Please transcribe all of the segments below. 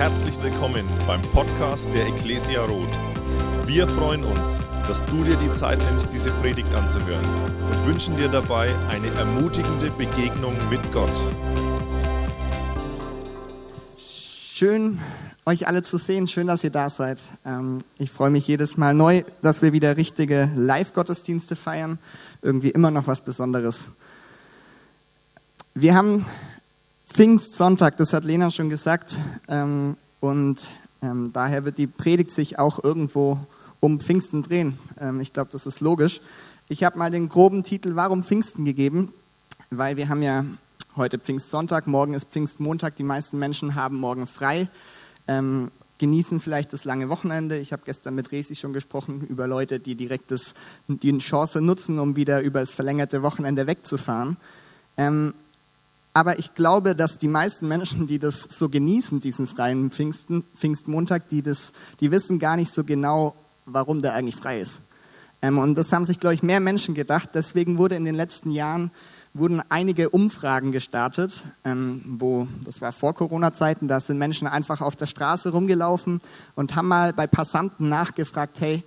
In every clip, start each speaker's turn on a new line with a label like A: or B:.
A: Herzlich willkommen beim Podcast der Ecclesia Roth. Wir freuen uns, dass du dir die Zeit nimmst, diese Predigt anzuhören und wünschen dir dabei eine ermutigende Begegnung mit Gott.
B: Schön, euch alle zu sehen. Schön, dass ihr da seid. Ähm, ich freue mich jedes Mal neu, dass wir wieder richtige Live-Gottesdienste feiern. Irgendwie immer noch was Besonderes. Wir haben Pfingstsonntag, das hat Lena schon gesagt. Ähm, und ähm, daher wird die Predigt sich auch irgendwo um Pfingsten drehen. ich glaube, das ist logisch. Ich habe mal den groben Titel Warum Pfingsten gegeben, weil wir haben ja heute Pfingstsonntag, morgen ist Pfingstmontag. Die meisten Menschen haben morgen frei ähm, genießen vielleicht das lange Wochenende. Ich habe gestern mit Resi schon gesprochen über Leute, die direkt das, die Chance nutzen, um wieder über das verlängerte Wochenende wegzufahren. Aber ich glaube, dass die meisten Menschen, die das so genießen, diesen freien Pfingsten, Pfingstmontag, die, das, die wissen gar nicht so genau, warum der eigentlich frei ist. Ähm, und das haben sich, glaube ich, mehr Menschen gedacht. Deswegen wurde in den letzten Jahren wurden einige Umfragen gestartet, ähm, wo, das war vor Corona-Zeiten, da sind Menschen einfach auf der Straße rumgelaufen und haben mal bei Passanten nachgefragt, hey,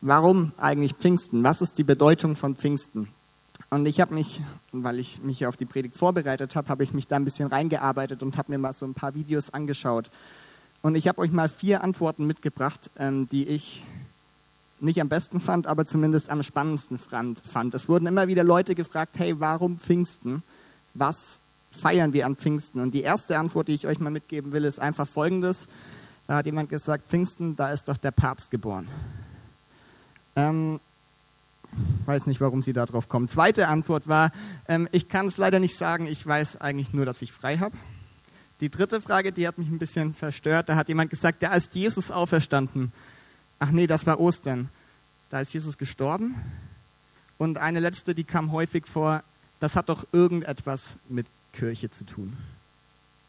B: warum eigentlich Pfingsten? Was ist die Bedeutung von Pfingsten? Und ich habe mich, weil ich mich auf die Predigt vorbereitet habe, habe ich mich da ein bisschen reingearbeitet und habe mir mal so ein paar Videos angeschaut. Und ich habe euch mal vier Antworten mitgebracht, ähm, die ich nicht am besten fand, aber zumindest am spannendsten fand. Es wurden immer wieder Leute gefragt, hey, warum Pfingsten? Was feiern wir an Pfingsten? Und die erste Antwort, die ich euch mal mitgeben will, ist einfach folgendes. Da hat jemand gesagt, Pfingsten, da ist doch der Papst geboren. Ähm, weiß nicht, warum sie darauf kommen. Zweite Antwort war, ähm, ich kann es leider nicht sagen, ich weiß eigentlich nur, dass ich frei habe. Die dritte Frage, die hat mich ein bisschen verstört. Da hat jemand gesagt, da ist Jesus auferstanden. Ach nee, das war Ostern. Da ist Jesus gestorben. Und eine letzte, die kam häufig vor, das hat doch irgendetwas mit Kirche zu tun.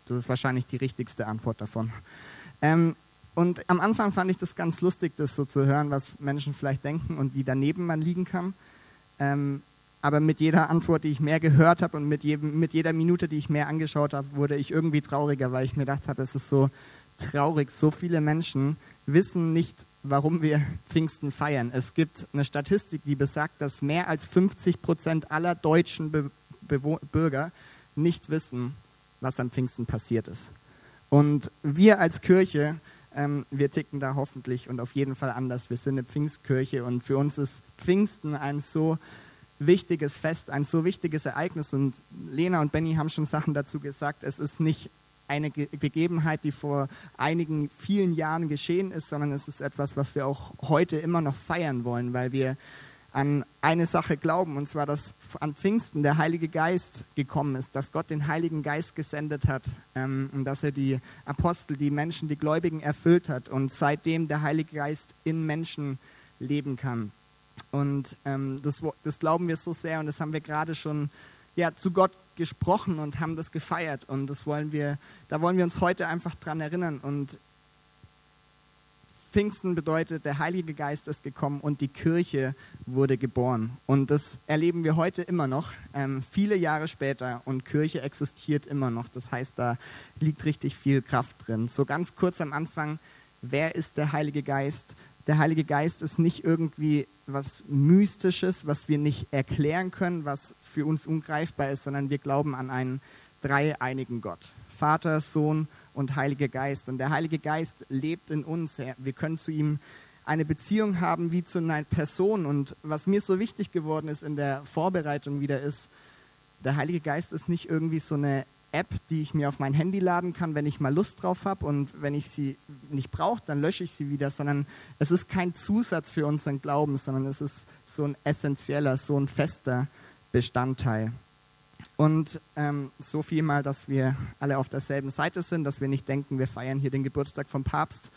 B: Das ist wahrscheinlich die richtigste Antwort davon. Ähm, und am Anfang fand ich das ganz lustig, das so zu hören, was Menschen vielleicht denken und wie daneben man liegen kann. Ähm, aber mit jeder Antwort, die ich mehr gehört habe und mit, jedem, mit jeder Minute, die ich mehr angeschaut habe, wurde ich irgendwie trauriger, weil ich mir gedacht habe, es ist so traurig. So viele Menschen wissen nicht, warum wir Pfingsten feiern. Es gibt eine Statistik, die besagt, dass mehr als 50 Prozent aller deutschen Be Bürger nicht wissen, was am Pfingsten passiert ist. Und wir als Kirche, ähm, wir ticken da hoffentlich und auf jeden Fall anders. Wir sind eine Pfingstkirche und für uns ist Pfingsten ein so wichtiges Fest, ein so wichtiges Ereignis. Und Lena und Benny haben schon Sachen dazu gesagt. Es ist nicht eine Begebenheit, die vor einigen vielen Jahren geschehen ist, sondern es ist etwas, was wir auch heute immer noch feiern wollen, weil wir an eine Sache glauben, und zwar, dass an Pfingsten der Heilige Geist gekommen ist, dass Gott den Heiligen Geist gesendet hat ähm, und dass er die Apostel, die Menschen, die Gläubigen erfüllt hat und seitdem der Heilige Geist in Menschen leben kann. Und ähm, das, das glauben wir so sehr und das haben wir gerade schon ja, zu Gott gesprochen und haben das gefeiert. Und das wollen wir, da wollen wir uns heute einfach dran erinnern. Und Pfingsten bedeutet, der Heilige Geist ist gekommen und die Kirche wurde geboren. Und das erleben wir heute immer noch, ähm, viele Jahre später. Und Kirche existiert immer noch. Das heißt, da liegt richtig viel Kraft drin. So ganz kurz am Anfang, wer ist der Heilige Geist? Der Heilige Geist ist nicht irgendwie was Mystisches, was wir nicht erklären können, was für uns ungreifbar ist, sondern wir glauben an einen dreieinigen Gott. Vater, Sohn und Heiliger Geist. Und der Heilige Geist lebt in uns. Wir können zu ihm eine Beziehung haben wie zu einer Person. Und was mir so wichtig geworden ist in der Vorbereitung wieder ist, der Heilige Geist ist nicht irgendwie so eine App, die ich mir auf mein Handy laden kann, wenn ich mal Lust drauf habe und wenn ich sie nicht brauche, dann lösche ich sie wieder, sondern es ist kein Zusatz für unseren Glauben, sondern es ist so ein essentieller, so ein fester Bestandteil. Und ähm, so viel mal, dass wir alle auf derselben Seite sind, dass wir nicht denken, wir feiern hier den Geburtstag vom Papst,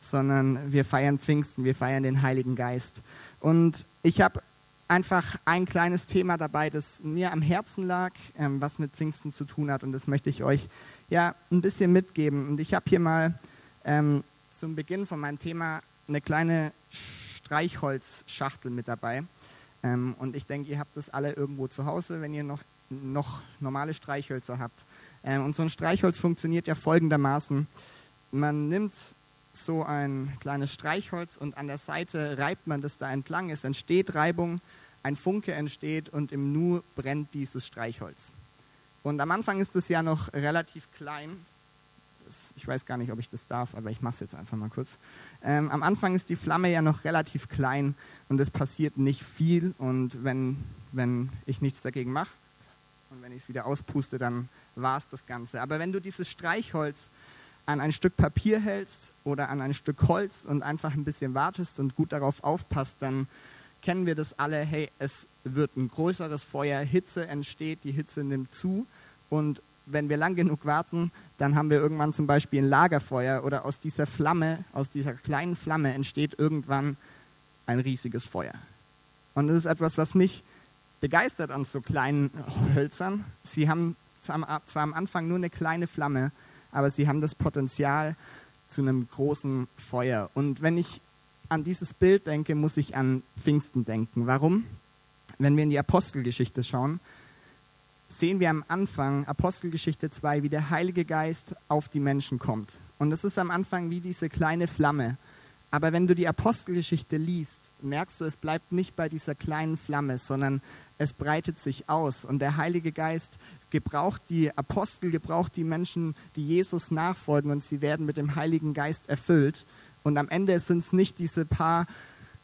B: sondern wir feiern Pfingsten, wir feiern den Heiligen Geist. Und ich habe einfach ein kleines Thema dabei, das mir am Herzen lag, ähm, was mit Pfingsten zu tun hat. Und das möchte ich euch ja ein bisschen mitgeben. Und ich habe hier mal ähm, zum Beginn von meinem Thema eine kleine Streichholzschachtel mit dabei. Ähm, und ich denke, ihr habt das alle irgendwo zu Hause, wenn ihr noch, noch normale Streichhölzer habt. Ähm, und so ein Streichholz funktioniert ja folgendermaßen. man nimmt so ein kleines Streichholz und an der Seite reibt man das da entlang. Es entsteht Reibung, ein Funke entsteht und im Nu brennt dieses Streichholz. Und am Anfang ist es ja noch relativ klein. Das, ich weiß gar nicht, ob ich das darf, aber ich mache es jetzt einfach mal kurz. Ähm, am Anfang ist die Flamme ja noch relativ klein und es passiert nicht viel. Und wenn, wenn ich nichts dagegen mache und wenn ich es wieder auspuste, dann war es das Ganze. Aber wenn du dieses Streichholz an ein Stück Papier hältst oder an ein Stück Holz und einfach ein bisschen wartest und gut darauf aufpasst, dann kennen wir das alle, hey, es wird ein größeres Feuer, Hitze entsteht, die Hitze nimmt zu und wenn wir lang genug warten, dann haben wir irgendwann zum Beispiel ein Lagerfeuer oder aus dieser Flamme, aus dieser kleinen Flamme entsteht irgendwann ein riesiges Feuer. Und das ist etwas, was mich begeistert an so kleinen Hölzern. Sie haben zwar am Anfang nur eine kleine Flamme, aber sie haben das Potenzial zu einem großen Feuer. Und wenn ich an dieses Bild denke, muss ich an Pfingsten denken. Warum? Wenn wir in die Apostelgeschichte schauen, sehen wir am Anfang, Apostelgeschichte 2, wie der Heilige Geist auf die Menschen kommt. Und es ist am Anfang wie diese kleine Flamme. Aber wenn du die Apostelgeschichte liest, merkst du, es bleibt nicht bei dieser kleinen Flamme, sondern es breitet sich aus. Und der Heilige Geist gebraucht die Apostel, gebraucht die Menschen, die Jesus nachfolgen und sie werden mit dem Heiligen Geist erfüllt. Und am Ende sind es nicht diese paar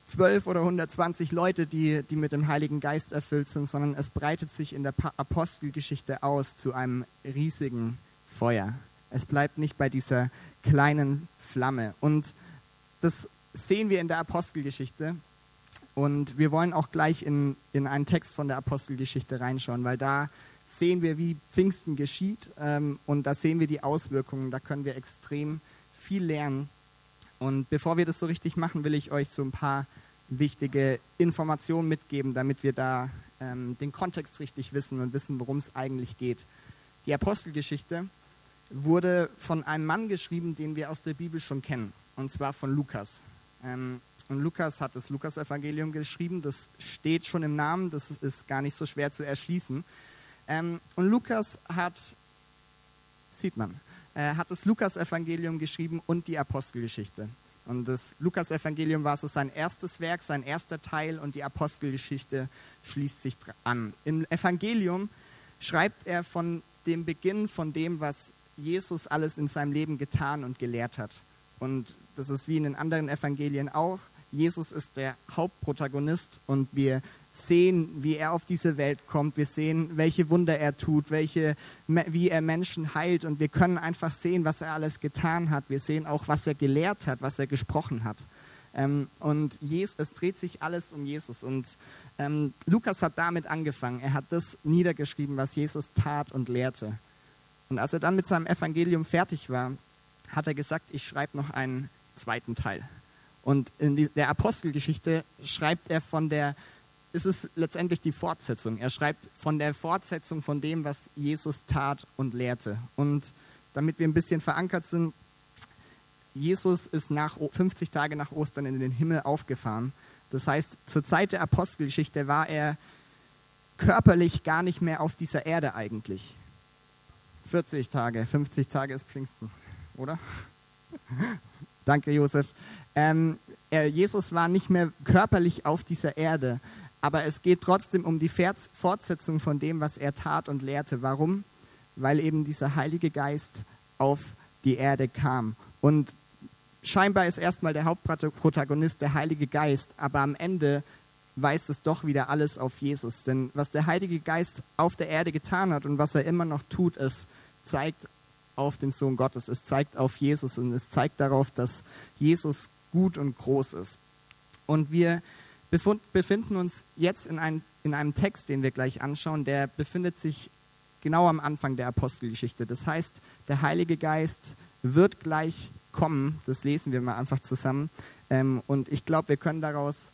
B: zwölf oder 120 Leute, die, die mit dem Heiligen Geist erfüllt sind, sondern es breitet sich in der Apostelgeschichte aus zu einem riesigen Feuer. Es bleibt nicht bei dieser kleinen Flamme. Und das sehen wir in der Apostelgeschichte. Und wir wollen auch gleich in, in einen Text von der Apostelgeschichte reinschauen, weil da sehen wir, wie Pfingsten geschieht ähm, und da sehen wir die Auswirkungen. Da können wir extrem viel lernen. Und bevor wir das so richtig machen, will ich euch so ein paar wichtige Informationen mitgeben, damit wir da ähm, den Kontext richtig wissen und wissen, worum es eigentlich geht. Die Apostelgeschichte wurde von einem Mann geschrieben, den wir aus der Bibel schon kennen, und zwar von Lukas. Ähm, und Lukas hat das Lukas-Evangelium geschrieben, das steht schon im Namen, das ist gar nicht so schwer zu erschließen. Ähm, und Lukas hat, sieht man, äh, hat das Lukas-Evangelium geschrieben und die Apostelgeschichte. Und das Lukas-Evangelium war so sein erstes Werk, sein erster Teil und die Apostelgeschichte schließt sich an. Im Evangelium schreibt er von dem Beginn von dem, was Jesus alles in seinem Leben getan und gelehrt hat. Und das ist wie in den anderen Evangelien auch. Jesus ist der Hauptprotagonist und wir sehen, wie er auf diese Welt kommt. Wir sehen, welche Wunder er tut, welche, wie er Menschen heilt. Und wir können einfach sehen, was er alles getan hat. Wir sehen auch, was er gelehrt hat, was er gesprochen hat. Ähm, und Jesus, es dreht sich alles um Jesus. Und ähm, Lukas hat damit angefangen. Er hat das niedergeschrieben, was Jesus tat und lehrte. Und als er dann mit seinem Evangelium fertig war, hat er gesagt, ich schreibe noch einen zweiten Teil. Und in der Apostelgeschichte schreibt er von der ist es letztendlich die Fortsetzung. Er schreibt von der Fortsetzung von dem, was Jesus tat und lehrte. Und damit wir ein bisschen verankert sind, Jesus ist nach 50 Tage nach Ostern in den Himmel aufgefahren. Das heißt, zur Zeit der Apostelgeschichte war er körperlich gar nicht mehr auf dieser Erde eigentlich. 40 Tage, 50 Tage ist Pfingsten, oder? Danke, Josef. Ähm, er, Jesus war nicht mehr körperlich auf dieser Erde, aber es geht trotzdem um die Fortsetzung von dem, was er tat und lehrte. Warum? Weil eben dieser Heilige Geist auf die Erde kam. Und scheinbar ist erstmal der Hauptprotagonist der Heilige Geist, aber am Ende weist es doch wieder alles auf Jesus. Denn was der Heilige Geist auf der Erde getan hat und was er immer noch tut, es zeigt auf den Sohn Gottes, es zeigt auf Jesus und es zeigt darauf, dass Jesus gut und groß ist. Und wir befinden uns jetzt in, ein, in einem Text, den wir gleich anschauen, der befindet sich genau am Anfang der Apostelgeschichte. Das heißt, der Heilige Geist wird gleich kommen. Das lesen wir mal einfach zusammen. Ähm, und ich glaube, wir können daraus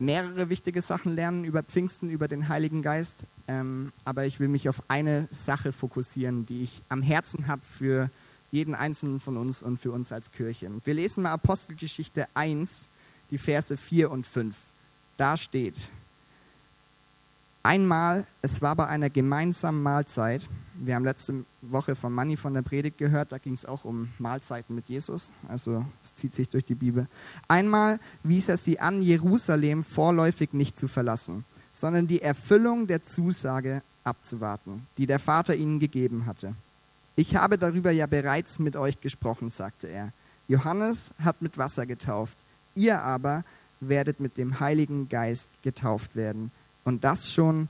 B: mehrere wichtige Sachen lernen über Pfingsten, über den Heiligen Geist. Ähm, aber ich will mich auf eine Sache fokussieren, die ich am Herzen habe für jeden Einzelnen von uns und für uns als Kirche. Wir lesen mal Apostelgeschichte 1, die Verse 4 und 5 da steht. Einmal, es war bei einer gemeinsamen Mahlzeit, wir haben letzte Woche von Manni von der Predigt gehört, da ging es auch um Mahlzeiten mit Jesus, also es zieht sich durch die Bibel. Einmal wies er sie an, Jerusalem vorläufig nicht zu verlassen, sondern die Erfüllung der Zusage abzuwarten, die der Vater ihnen gegeben hatte. Ich habe darüber ja bereits mit euch gesprochen, sagte er. Johannes hat mit Wasser getauft, ihr aber werdet mit dem Heiligen Geist getauft werden und das schon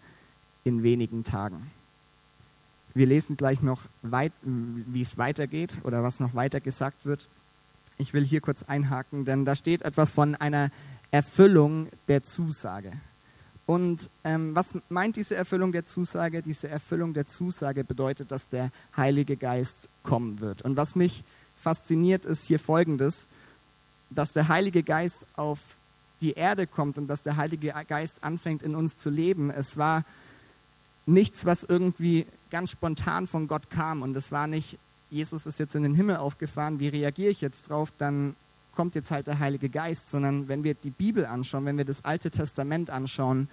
B: in wenigen Tagen. Wir lesen gleich noch, weit, wie es weitergeht oder was noch weiter gesagt wird. Ich will hier kurz einhaken, denn da steht etwas von einer Erfüllung der Zusage. Und ähm, was meint diese Erfüllung der Zusage? Diese Erfüllung der Zusage bedeutet, dass der Heilige Geist kommen wird. Und was mich fasziniert, ist hier Folgendes, dass der Heilige Geist auf die Erde kommt und dass der Heilige Geist anfängt in uns zu leben. Es war nichts, was irgendwie ganz spontan von Gott kam und es war nicht, Jesus ist jetzt in den Himmel aufgefahren, wie reagiere ich jetzt drauf, dann kommt jetzt halt der Heilige Geist, sondern wenn wir die Bibel anschauen, wenn wir das Alte Testament anschauen,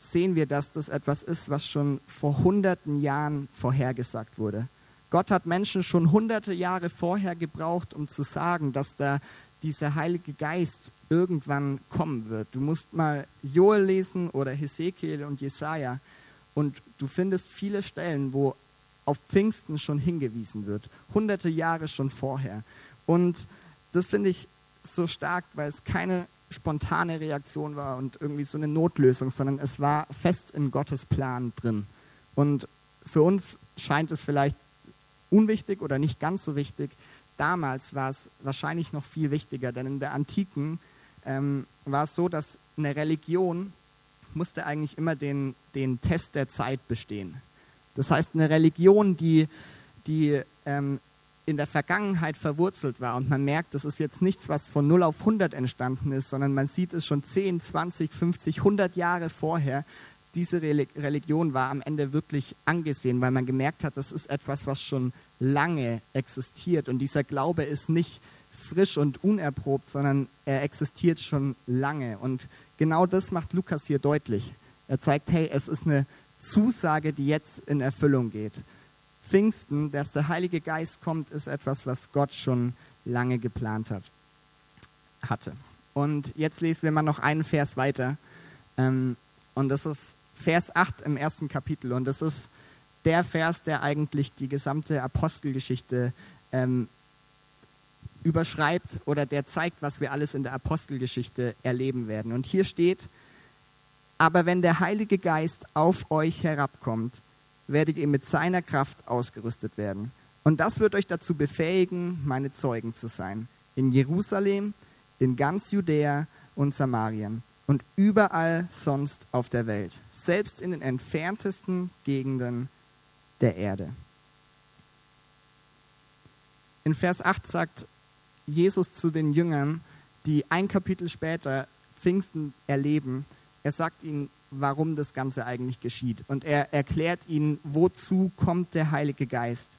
B: sehen wir, dass das etwas ist, was schon vor hunderten Jahren vorhergesagt wurde. Gott hat Menschen schon hunderte Jahre vorher gebraucht, um zu sagen, dass da dieser Heilige Geist irgendwann kommen wird. Du musst mal Joel lesen oder Hesekiel und Jesaja und du findest viele Stellen, wo auf Pfingsten schon hingewiesen wird, hunderte Jahre schon vorher. Und das finde ich so stark, weil es keine spontane Reaktion war und irgendwie so eine Notlösung, sondern es war fest in Gottes Plan drin. Und für uns scheint es vielleicht unwichtig oder nicht ganz so wichtig, damals war es wahrscheinlich noch viel wichtiger, denn in der Antiken ähm, war es so, dass eine Religion musste eigentlich immer den, den Test der Zeit bestehen. Das heißt, eine Religion, die, die ähm, in der Vergangenheit verwurzelt war und man merkt, das ist jetzt nichts, was von 0 auf 100 entstanden ist, sondern man sieht es schon 10, 20, 50, 100 Jahre vorher, diese Religion war am Ende wirklich angesehen, weil man gemerkt hat, das ist etwas, was schon lange existiert. Und dieser Glaube ist nicht frisch und unerprobt, sondern er existiert schon lange. Und genau das macht Lukas hier deutlich. Er zeigt, hey, es ist eine Zusage, die jetzt in Erfüllung geht. Pfingsten, dass der Heilige Geist kommt, ist etwas, was Gott schon lange geplant hat, hatte. Und jetzt lesen wir mal noch einen Vers weiter. Ähm, und das ist Vers 8 im ersten Kapitel. Und das ist der Vers, der eigentlich die gesamte Apostelgeschichte ähm, überschreibt oder der zeigt, was wir alles in der Apostelgeschichte erleben werden. Und hier steht, aber wenn der Heilige Geist auf euch herabkommt, werdet ihr mit seiner Kraft ausgerüstet werden. Und das wird euch dazu befähigen, meine Zeugen zu sein. In Jerusalem, in ganz Judäa und Samarien und überall sonst auf der Welt selbst in den entferntesten Gegenden der Erde. In Vers 8 sagt Jesus zu den Jüngern, die ein Kapitel später Pfingsten erleben, er sagt ihnen, warum das Ganze eigentlich geschieht. Und er erklärt ihnen, wozu kommt der Heilige Geist.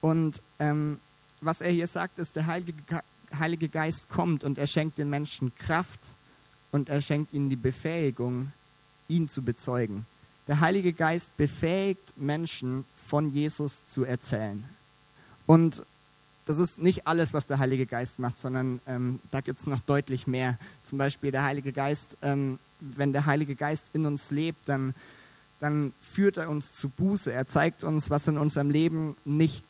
B: Und ähm, was er hier sagt, ist, der Heilige, Heilige Geist kommt und er schenkt den Menschen Kraft und er schenkt ihnen die Befähigung, ihn zu bezeugen. Der Heilige Geist befähigt Menschen, von Jesus zu erzählen. Und das ist nicht alles, was der Heilige Geist macht, sondern ähm, da gibt es noch deutlich mehr. Zum Beispiel der Heilige Geist, ähm, wenn der Heilige Geist in uns lebt, dann, dann führt er uns zu Buße. Er zeigt uns, was in unserem Leben nicht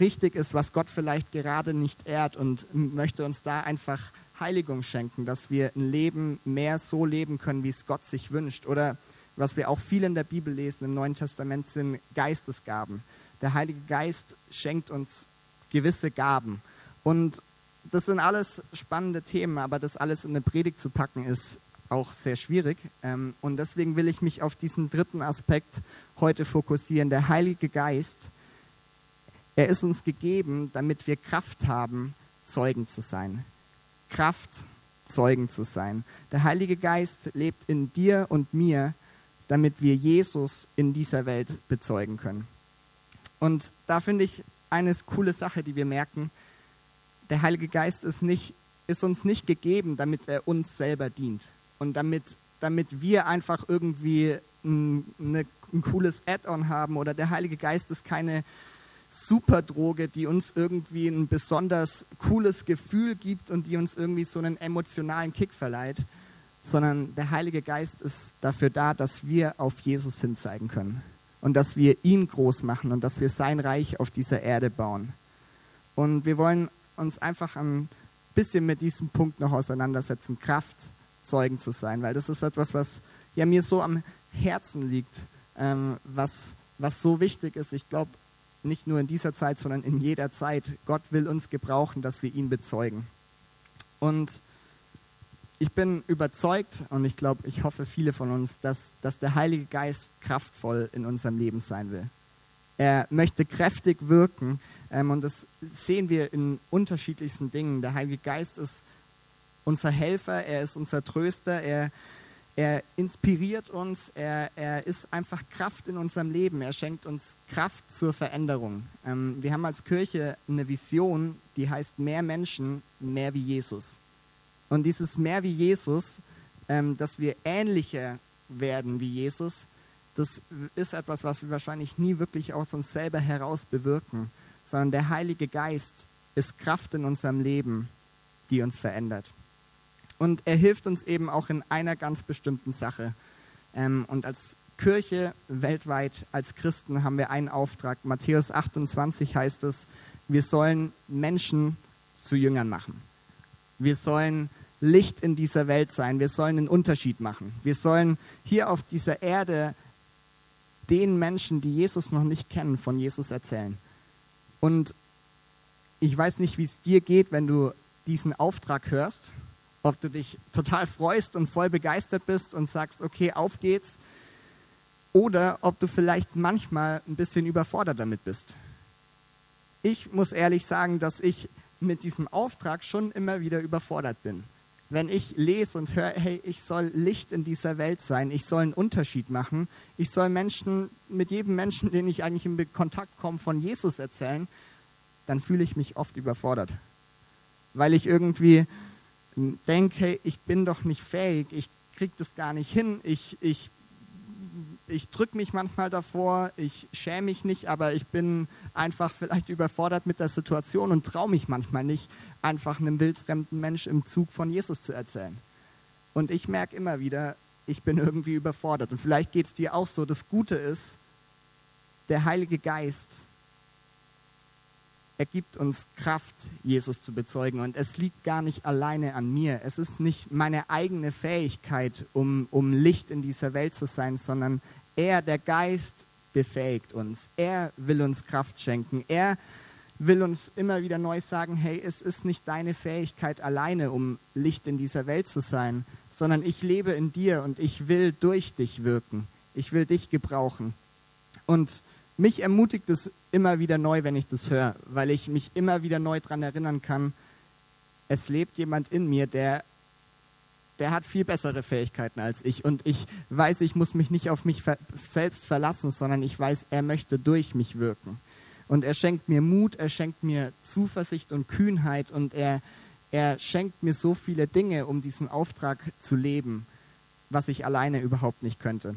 B: richtig ist, was Gott vielleicht gerade nicht ehrt und möchte uns da einfach Heiligung schenken, dass wir ein Leben mehr so leben können, wie es Gott sich wünscht. Oder was wir auch viel in der Bibel lesen, im Neuen Testament sind Geistesgaben. Der Heilige Geist schenkt uns gewisse Gaben. Und das sind alles spannende Themen, aber das alles in eine Predigt zu packen, ist auch sehr schwierig. Ähm, und deswegen will ich mich auf diesen dritten Aspekt heute fokussieren. Der Heilige Geist, er ist uns gegeben, damit wir Kraft haben, Zeugen zu sein. Kraft, Zeugen zu sein. Der Heilige Geist lebt in dir und mir, damit wir Jesus in dieser Welt bezeugen können. Und da finde ich eine coole Sache, die wir merken. Der Heilige Geist ist, nicht, ist uns nicht gegeben, damit er uns selber dient und damit, damit wir einfach irgendwie ein, ein cooles Add-on haben oder der Heilige Geist ist keine Superdroge, die uns irgendwie ein besonders cooles Gefühl gibt und die uns irgendwie so einen emotionalen Kick verleiht, sondern der Heilige Geist ist dafür da, dass wir auf Jesus hinzeigen können und dass wir ihn groß machen und dass wir sein Reich auf dieser Erde bauen. Und wir wollen uns einfach ein bisschen mit diesem Punkt noch auseinandersetzen, Kraft, Zeugen zu sein, weil das ist etwas, was ja mir so am Herzen liegt, ähm, was, was so wichtig ist. Ich glaube, nicht nur in dieser Zeit, sondern in jeder Zeit. Gott will uns gebrauchen, dass wir ihn bezeugen. Und ich bin überzeugt und ich glaube, ich hoffe viele von uns, dass, dass der Heilige Geist kraftvoll in unserem Leben sein will. Er möchte kräftig wirken ähm, und das sehen wir in unterschiedlichsten Dingen. Der Heilige Geist ist unser Helfer, er ist unser Tröster, er, er inspiriert uns, er, er ist einfach Kraft in unserem Leben, er schenkt uns Kraft zur Veränderung. Ähm, wir haben als Kirche eine Vision, die heißt mehr Menschen, mehr wie Jesus. Und dieses mehr wie Jesus, ähm, dass wir ähnlicher werden wie Jesus, das ist etwas, was wir wahrscheinlich nie wirklich aus uns selber heraus bewirken, sondern der Heilige Geist ist Kraft in unserem Leben, die uns verändert. Und er hilft uns eben auch in einer ganz bestimmten Sache. Ähm, und als Kirche weltweit, als Christen haben wir einen Auftrag. Matthäus 28 heißt es, wir sollen Menschen zu Jüngern machen. Wir sollen Licht in dieser Welt sein. Wir sollen einen Unterschied machen. Wir sollen hier auf dieser Erde den Menschen, die Jesus noch nicht kennen, von Jesus erzählen. Und ich weiß nicht, wie es dir geht, wenn du diesen Auftrag hörst ob du dich total freust und voll begeistert bist und sagst, okay, auf geht's, oder ob du vielleicht manchmal ein bisschen überfordert damit bist. Ich muss ehrlich sagen, dass ich mit diesem Auftrag schon immer wieder überfordert bin. Wenn ich lese und höre, hey, ich soll Licht in dieser Welt sein, ich soll einen Unterschied machen, ich soll Menschen, mit jedem Menschen, den ich eigentlich in Kontakt komme, von Jesus erzählen, dann fühle ich mich oft überfordert. Weil ich irgendwie denke, ich bin doch nicht fähig, ich kriege das gar nicht hin, ich, ich, ich drücke mich manchmal davor, ich schäme mich nicht, aber ich bin einfach vielleicht überfordert mit der Situation und traue mich manchmal nicht, einfach einem wildfremden Mensch im Zug von Jesus zu erzählen. Und ich merke immer wieder, ich bin irgendwie überfordert. Und vielleicht geht es dir auch so. Das Gute ist, der Heilige Geist er gibt uns Kraft, Jesus zu bezeugen. Und es liegt gar nicht alleine an mir. Es ist nicht meine eigene Fähigkeit, um, um Licht in dieser Welt zu sein, sondern er, der Geist, befähigt uns. Er will uns Kraft schenken. Er will uns immer wieder neu sagen, hey, es ist nicht deine Fähigkeit alleine, um Licht in dieser Welt zu sein, sondern ich lebe in dir und ich will durch dich wirken. Ich will dich gebrauchen. Und mich ermutigt es immer wieder neu, wenn ich das höre, weil ich mich immer wieder neu daran erinnern kann, es lebt jemand in mir, der, der hat viel bessere Fähigkeiten als ich. Und ich weiß, ich muss mich nicht auf mich ver selbst verlassen, sondern ich weiß, er möchte durch mich wirken. Und er schenkt mir Mut, er schenkt mir Zuversicht und Kühnheit und er, er schenkt mir so viele Dinge, um diesen Auftrag zu leben, was ich alleine überhaupt nicht könnte.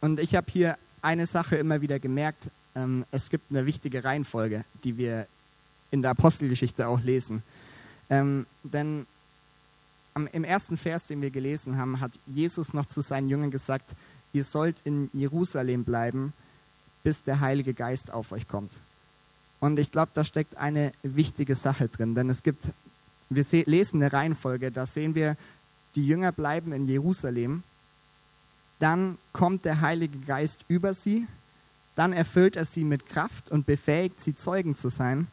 B: Und ich habe hier eine Sache immer wieder gemerkt, ähm, es gibt eine wichtige Reihenfolge, die wir in der Apostelgeschichte auch lesen. Ähm, denn am, im ersten Vers, den wir gelesen haben, hat Jesus noch zu seinen Jüngern gesagt, ihr sollt in Jerusalem bleiben, bis der Heilige Geist auf euch kommt. Und ich glaube, da steckt eine wichtige Sache drin, denn es gibt, wir lesen eine Reihenfolge, da sehen wir, die Jünger bleiben in Jerusalem dann kommt der Heilige Geist über sie, dann erfüllt er sie mit Kraft und befähigt sie, Zeugen zu sein.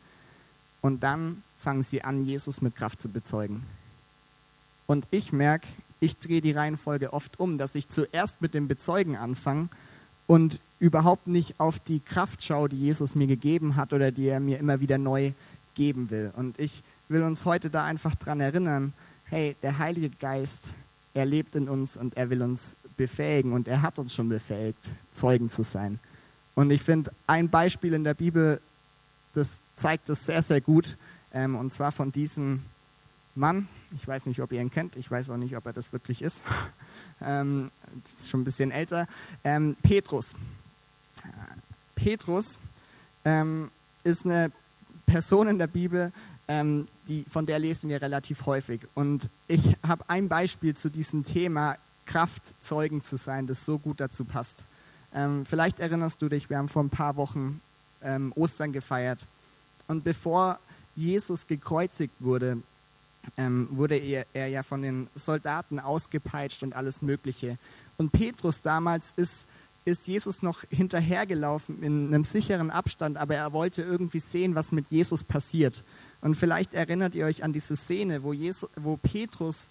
B: Und dann fangen sie an, Jesus mit Kraft zu bezeugen. Und ich merke, ich drehe die Reihenfolge oft um, dass ich zuerst mit dem Bezeugen anfange und überhaupt nicht auf die Kraft schaue, die Jesus mir gegeben hat oder die er mir immer wieder neu geben will. Und ich will uns heute da einfach dran erinnern, hey, der Heilige Geist, er lebt in uns und er will uns befähigen und er hat uns schon befähigt, Zeugen zu sein. Und ich finde ein Beispiel in der Bibel, das zeigt das sehr, sehr gut, ähm, und zwar von diesem Mann. Ich weiß nicht, ob ihr ihn kennt, ich weiß auch nicht, ob er das wirklich ist. ähm, ist schon ein bisschen älter, ähm, Petrus. Petrus ähm, ist eine Person in der Bibel, ähm, die, von der lesen wir relativ häufig. Und ich habe ein Beispiel zu diesem Thema, Kraft, Zeugen zu sein, das so gut dazu passt. Ähm, vielleicht erinnerst du dich, wir haben vor ein paar Wochen ähm, Ostern gefeiert. Und bevor Jesus gekreuzigt wurde, ähm, wurde er, er, ja von den Soldaten ausgepeitscht und alles Mögliche. Und Petrus damals ist, ist Jesus noch hinterhergelaufen in einem sicheren Abstand, aber er wollte irgendwie sehen, was mit Jesus passiert. Und vielleicht erinnert ihr euch an diese Szene, wo, Jesus, wo Petrus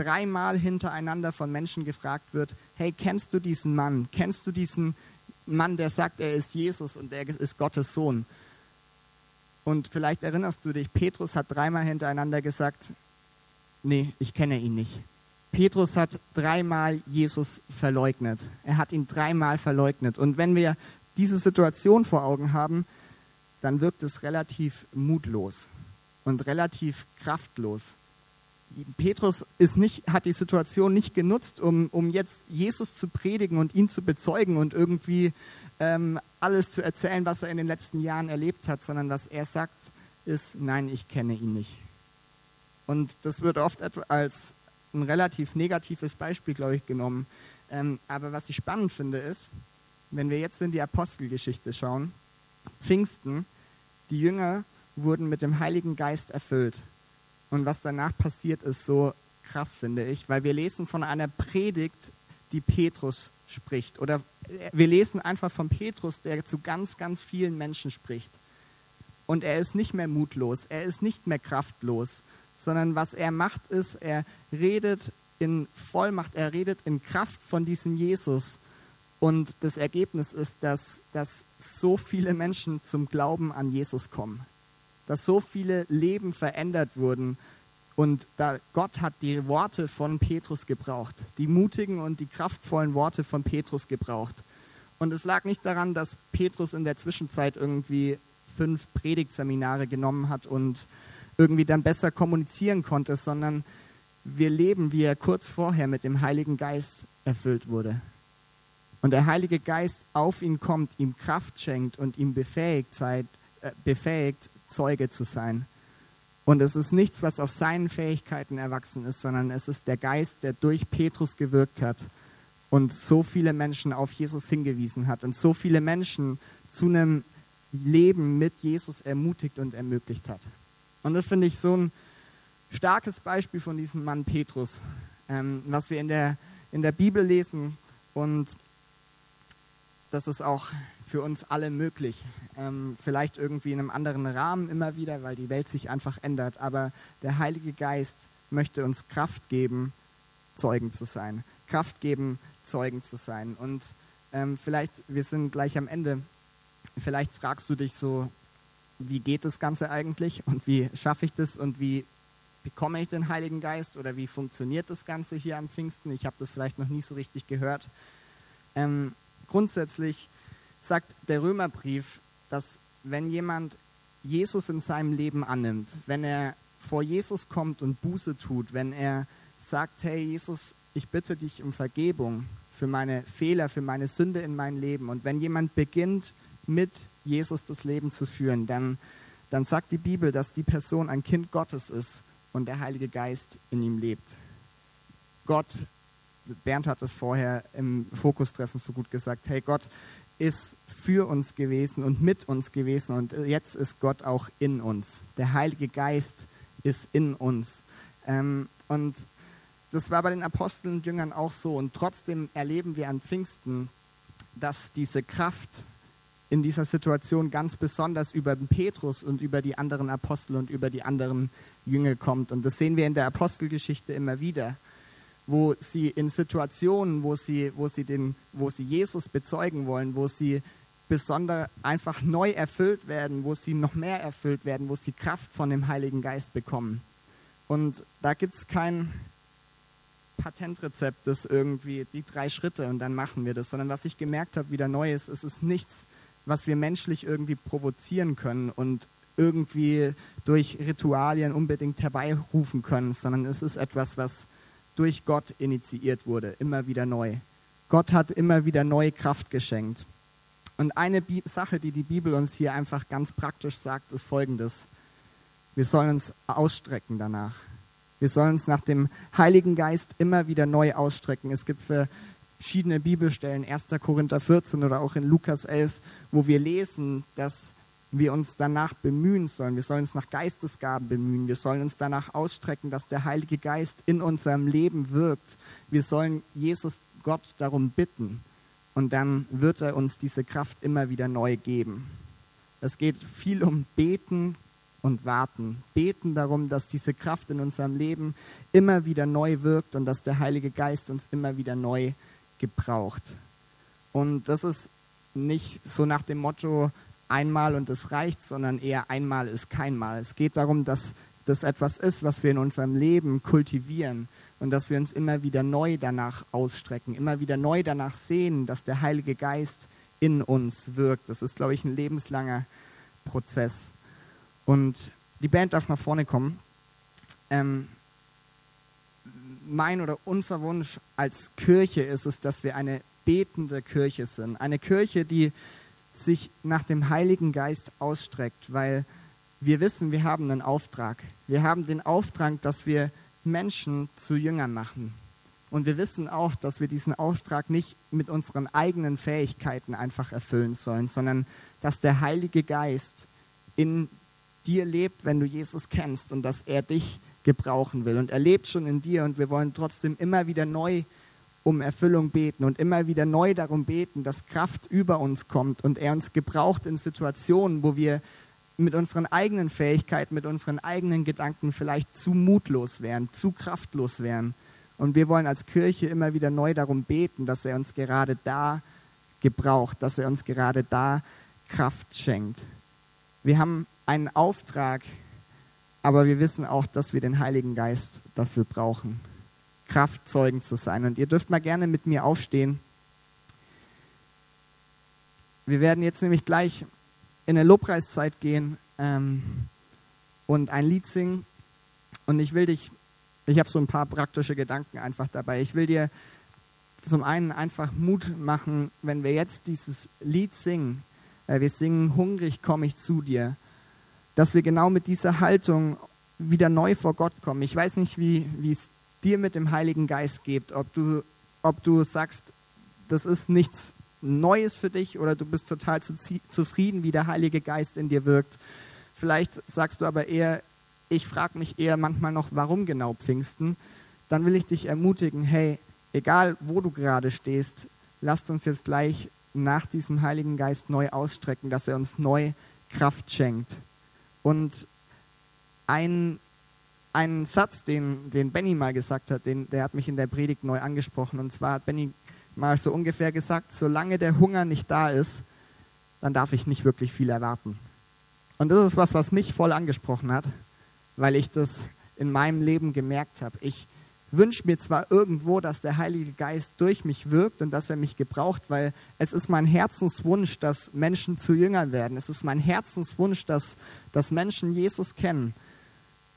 B: dreimal hintereinander von Menschen gefragt wird, hey, kennst du diesen Mann? Kennst du diesen Mann, der sagt, er ist Jesus und er ist Gottes Sohn? Und vielleicht erinnerst du dich, Petrus hat dreimal hintereinander gesagt, nee, ich kenne ihn nicht. Petrus hat dreimal Jesus verleugnet. Er hat ihn dreimal verleugnet. Und wenn wir diese Situation vor Augen haben, dann wirkt es relativ mutlos und relativ kraftlos. Petrus ist nicht, hat die Situation nicht genutzt, um, um jetzt Jesus zu predigen und ihn zu bezeugen und irgendwie ähm, alles zu erzählen, was er in den letzten Jahren erlebt hat, sondern was er sagt, ist, nein, ich kenne ihn nicht. Und das wird oft als ein relativ negatives Beispiel, glaube ich, genommen. Ähm, aber was ich spannend finde, ist, wenn wir jetzt in die Apostelgeschichte schauen, Pfingsten, die Jünger wurden mit dem Heiligen Geist erfüllt. Und was danach passiert, ist so krass, finde ich, weil wir lesen von einer Predigt, die Petrus spricht. Oder wir lesen einfach von Petrus, der zu ganz, ganz vielen Menschen spricht. Und er ist nicht mehr mutlos, er ist nicht mehr kraftlos, sondern was er macht, ist, er redet in Vollmacht, er redet in Kraft von diesem Jesus. Und das Ergebnis ist, dass, dass so viele Menschen zum Glauben an Jesus kommen dass so viele Leben verändert wurden. Und da Gott hat die Worte von Petrus gebraucht, die mutigen und die kraftvollen Worte von Petrus gebraucht. Und es lag nicht daran, dass Petrus in der Zwischenzeit irgendwie fünf Predigtseminare genommen hat und irgendwie dann besser kommunizieren konnte, sondern wir leben, wie er kurz vorher mit dem Heiligen Geist erfüllt wurde. Und der Heilige Geist auf ihn kommt, ihm Kraft schenkt und ihm befähigt, äh, befähigt Zeuge zu sein. Und es ist nichts, was auf seinen Fähigkeiten erwachsen ist, sondern es ist der Geist, der durch Petrus gewirkt hat und so viele Menschen auf Jesus hingewiesen hat und so viele Menschen zu einem Leben mit Jesus ermutigt und ermöglicht hat. Und das finde ich so ein starkes Beispiel von diesem Mann Petrus, ähm, was wir in der, in der Bibel lesen. Und das ist auch für uns alle möglich. Ähm, vielleicht irgendwie in einem anderen Rahmen immer wieder, weil die Welt sich einfach ändert. Aber der Heilige Geist möchte uns Kraft geben, Zeugen zu sein. Kraft geben, Zeugen zu sein. Und ähm, vielleicht, wir sind gleich am Ende, vielleicht fragst du dich so, wie geht das Ganze eigentlich und wie schaffe ich das und wie bekomme ich den Heiligen Geist oder wie funktioniert das Ganze hier am Pfingsten? Ich habe das vielleicht noch nie so richtig gehört. Ähm, grundsätzlich sagt der Römerbrief, dass wenn jemand Jesus in seinem Leben annimmt, wenn er vor Jesus kommt und Buße tut, wenn er sagt, hey Jesus, ich bitte dich um Vergebung für meine Fehler, für meine Sünde in meinem Leben. Und wenn jemand beginnt, mit Jesus das Leben zu führen, dann, dann sagt die Bibel, dass die Person ein Kind Gottes ist und der Heilige Geist in ihm lebt. Gott, Bernd hat es vorher im Fokustreffen so gut gesagt, hey Gott ist für uns gewesen und mit uns gewesen und jetzt ist Gott auch in uns. Der Heilige Geist ist in uns. Ähm, und das war bei den Aposteln und Jüngern auch so. Und trotzdem erleben wir an Pfingsten, dass diese Kraft in dieser Situation ganz besonders über den Petrus und über die anderen Apostel und über die anderen Jünger kommt. Und das sehen wir in der Apostelgeschichte immer wieder wo sie in Situationen, wo sie, wo sie, den, wo sie Jesus bezeugen wollen, wo sie besonders einfach neu erfüllt werden, wo sie noch mehr erfüllt werden, wo sie Kraft von dem Heiligen Geist bekommen. Und da gibt es kein Patentrezept, das irgendwie die drei Schritte und dann machen wir das, sondern was ich gemerkt habe, wieder neu ist, es ist nichts, was wir menschlich irgendwie provozieren können und irgendwie durch Ritualien unbedingt herbeirufen können, sondern es ist etwas, was durch Gott initiiert wurde, immer wieder neu. Gott hat immer wieder neue Kraft geschenkt. Und eine Bi Sache, die die Bibel uns hier einfach ganz praktisch sagt, ist folgendes. Wir sollen uns ausstrecken danach. Wir sollen uns nach dem Heiligen Geist immer wieder neu ausstrecken. Es gibt verschiedene Bibelstellen, 1. Korinther 14 oder auch in Lukas 11, wo wir lesen, dass wir uns danach bemühen sollen. Wir sollen uns nach Geistesgaben bemühen. Wir sollen uns danach ausstrecken, dass der Heilige Geist in unserem Leben wirkt. Wir sollen Jesus Gott darum bitten. Und dann wird er uns diese Kraft immer wieder neu geben. Es geht viel um Beten und Warten. Beten darum, dass diese Kraft in unserem Leben immer wieder neu wirkt und dass der Heilige Geist uns immer wieder neu gebraucht. Und das ist nicht so nach dem Motto, einmal und es reicht, sondern eher einmal ist kein Mal. Es geht darum, dass das etwas ist, was wir in unserem Leben kultivieren und dass wir uns immer wieder neu danach ausstrecken, immer wieder neu danach sehen, dass der Heilige Geist in uns wirkt. Das ist, glaube ich, ein lebenslanger Prozess. Und die Band darf nach vorne kommen. Ähm, mein oder unser Wunsch als Kirche ist es, dass wir eine betende Kirche sind. Eine Kirche, die sich nach dem Heiligen Geist ausstreckt, weil wir wissen, wir haben einen Auftrag. Wir haben den Auftrag, dass wir Menschen zu Jüngern machen. Und wir wissen auch, dass wir diesen Auftrag nicht mit unseren eigenen Fähigkeiten einfach erfüllen sollen, sondern dass der Heilige Geist in dir lebt, wenn du Jesus kennst und dass er dich gebrauchen will. Und er lebt schon in dir und wir wollen trotzdem immer wieder neu um Erfüllung beten und immer wieder neu darum beten, dass Kraft über uns kommt und er uns gebraucht in Situationen, wo wir mit unseren eigenen Fähigkeiten, mit unseren eigenen Gedanken vielleicht zu mutlos wären, zu kraftlos wären. Und wir wollen als Kirche immer wieder neu darum beten, dass er uns gerade da gebraucht, dass er uns gerade da Kraft schenkt. Wir haben einen Auftrag, aber wir wissen auch, dass wir den Heiligen Geist dafür brauchen. Kraftzeugen zu sein. Und ihr dürft mal gerne mit mir aufstehen. Wir werden jetzt nämlich gleich in eine Lobpreiszeit gehen ähm, und ein Lied singen. Und ich will dich, ich habe so ein paar praktische Gedanken einfach dabei. Ich will dir zum einen einfach Mut machen, wenn wir jetzt dieses Lied singen. Äh, wir singen, hungrig komme ich zu dir. Dass wir genau mit dieser Haltung wieder neu vor Gott kommen. Ich weiß nicht, wie es dir mit dem Heiligen Geist gibt, ob du, ob du sagst, das ist nichts Neues für dich oder du bist total zu, zufrieden, wie der Heilige Geist in dir wirkt. Vielleicht sagst du aber eher, ich frage mich eher manchmal noch, warum genau Pfingsten. Dann will ich dich ermutigen, hey, egal wo du gerade stehst, lasst uns jetzt gleich nach diesem Heiligen Geist neu ausstrecken, dass er uns neu Kraft schenkt. Und ein einen Satz, den, den Benny mal gesagt hat, den, der hat mich in der Predigt neu angesprochen. Und zwar hat Benny mal so ungefähr gesagt, solange der Hunger nicht da ist, dann darf ich nicht wirklich viel erwarten. Und das ist was, was mich voll angesprochen hat, weil ich das in meinem Leben gemerkt habe. Ich wünsche mir zwar irgendwo, dass der Heilige Geist durch mich wirkt und dass er mich gebraucht, weil es ist mein Herzenswunsch, dass Menschen zu Jüngern werden. Es ist mein Herzenswunsch, dass, dass Menschen Jesus kennen.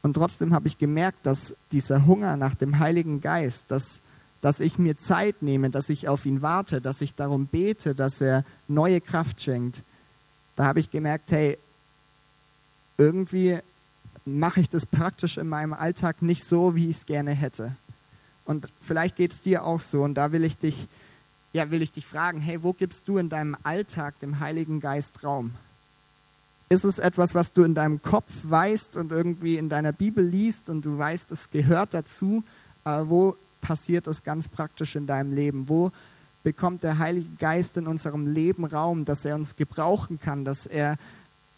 B: Und trotzdem habe ich gemerkt, dass dieser Hunger nach dem Heiligen Geist, dass, dass ich mir Zeit nehme, dass ich auf ihn warte, dass ich darum bete, dass er neue Kraft schenkt, da habe ich gemerkt, hey, irgendwie mache ich das praktisch in meinem Alltag nicht so, wie ich es gerne hätte. Und vielleicht geht es dir auch so. Und da will ich dich, ja, will ich dich fragen, hey, wo gibst du in deinem Alltag dem Heiligen Geist Raum? Ist es etwas, was du in deinem Kopf weißt und irgendwie in deiner Bibel liest und du weißt, es gehört dazu? Aber wo passiert es ganz praktisch in deinem Leben? Wo bekommt der Heilige Geist in unserem Leben Raum, dass er uns gebrauchen kann, dass er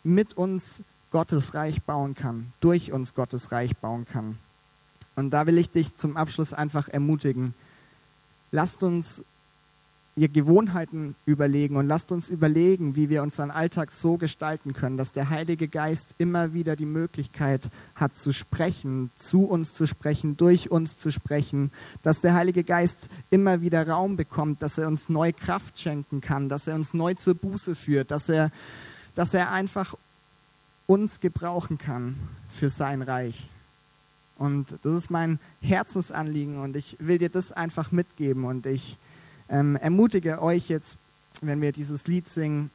B: mit uns Gottes Reich bauen kann, durch uns Gottes Reich bauen kann? Und da will ich dich zum Abschluss einfach ermutigen. Lasst uns ihr Gewohnheiten überlegen und lasst uns überlegen, wie wir unseren Alltag so gestalten können, dass der Heilige Geist immer wieder die Möglichkeit hat zu sprechen, zu uns zu sprechen, durch uns zu sprechen, dass der Heilige Geist immer wieder Raum bekommt, dass er uns neue Kraft schenken kann, dass er uns neu zur Buße führt, dass er, dass er einfach uns gebrauchen kann für sein Reich. Und das ist mein Herzensanliegen und ich will dir das einfach mitgeben und ich ähm, ermutige euch jetzt, wenn wir dieses Lied singen,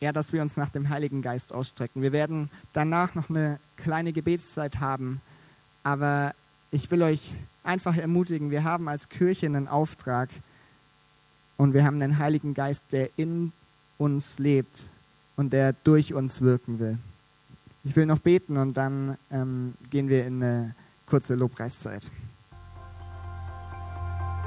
B: ja, dass wir uns nach dem Heiligen Geist ausstrecken. Wir werden danach noch eine kleine Gebetszeit haben, aber ich will euch einfach ermutigen, wir haben als Kirche einen Auftrag und wir haben den Heiligen Geist, der in uns lebt und der durch uns wirken will. Ich will noch beten und dann ähm, gehen wir in eine kurze Lobpreiszeit.